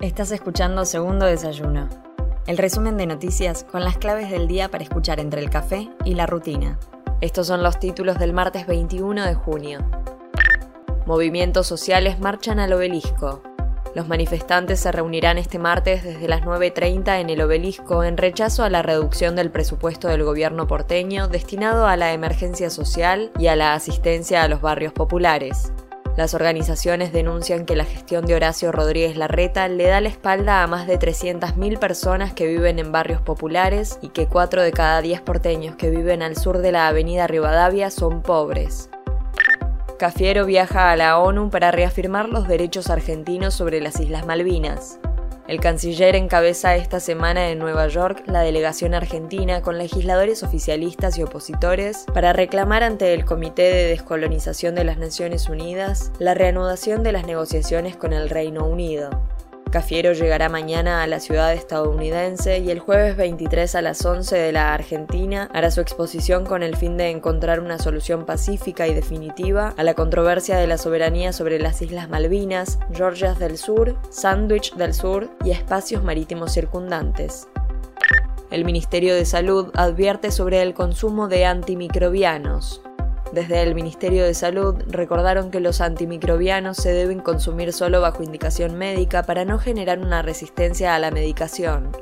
Estás escuchando Segundo Desayuno, el resumen de noticias con las claves del día para escuchar entre el café y la rutina. Estos son los títulos del martes 21 de junio. Movimientos sociales marchan al obelisco. Los manifestantes se reunirán este martes desde las 9.30 en el obelisco en rechazo a la reducción del presupuesto del gobierno porteño destinado a la emergencia social y a la asistencia a los barrios populares. Las organizaciones denuncian que la gestión de Horacio Rodríguez Larreta le da la espalda a más de 300.000 personas que viven en barrios populares y que 4 de cada 10 porteños que viven al sur de la avenida Rivadavia son pobres. Cafiero viaja a la ONU para reafirmar los derechos argentinos sobre las Islas Malvinas. El canciller encabeza esta semana en Nueva York la delegación argentina con legisladores oficialistas y opositores para reclamar ante el Comité de Descolonización de las Naciones Unidas la reanudación de las negociaciones con el Reino Unido. Cafiero llegará mañana a la ciudad estadounidense y el jueves 23 a las 11 de la Argentina hará su exposición con el fin de encontrar una solución pacífica y definitiva a la controversia de la soberanía sobre las Islas Malvinas, Georgias del Sur, Sandwich del Sur y espacios marítimos circundantes. El Ministerio de Salud advierte sobre el consumo de antimicrobianos. Desde el Ministerio de Salud recordaron que los antimicrobianos se deben consumir solo bajo indicación médica para no generar una resistencia a la medicación.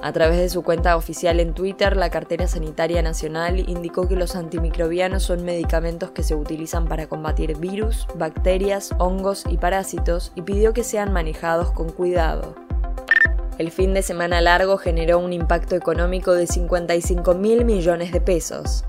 A través de su cuenta oficial en Twitter, la Cartera Sanitaria Nacional indicó que los antimicrobianos son medicamentos que se utilizan para combatir virus, bacterias, hongos y parásitos y pidió que sean manejados con cuidado. El fin de semana largo generó un impacto económico de 55 mil millones de pesos.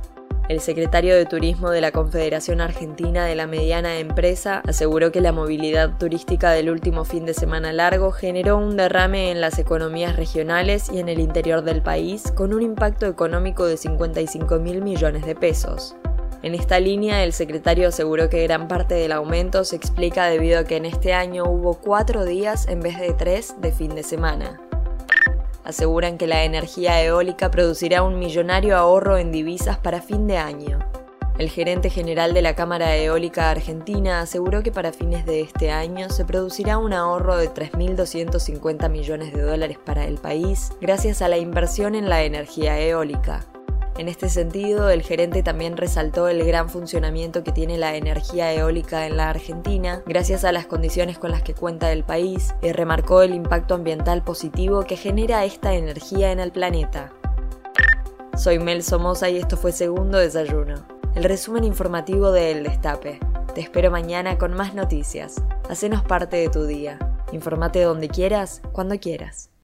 El secretario de Turismo de la Confederación Argentina de la Mediana Empresa aseguró que la movilidad turística del último fin de semana largo generó un derrame en las economías regionales y en el interior del país con un impacto económico de 55 mil millones de pesos. En esta línea, el secretario aseguró que gran parte del aumento se explica debido a que en este año hubo cuatro días en vez de tres de fin de semana aseguran que la energía eólica producirá un millonario ahorro en divisas para fin de año. El gerente general de la Cámara Eólica Argentina aseguró que para fines de este año se producirá un ahorro de 3.250 millones de dólares para el país gracias a la inversión en la energía eólica. En este sentido, el gerente también resaltó el gran funcionamiento que tiene la energía eólica en la Argentina, gracias a las condiciones con las que cuenta el país, y remarcó el impacto ambiental positivo que genera esta energía en el planeta. Soy Mel Somoza y esto fue Segundo Desayuno, el resumen informativo de El Destape. Te espero mañana con más noticias. Hacenos parte de tu día. Informate donde quieras, cuando quieras.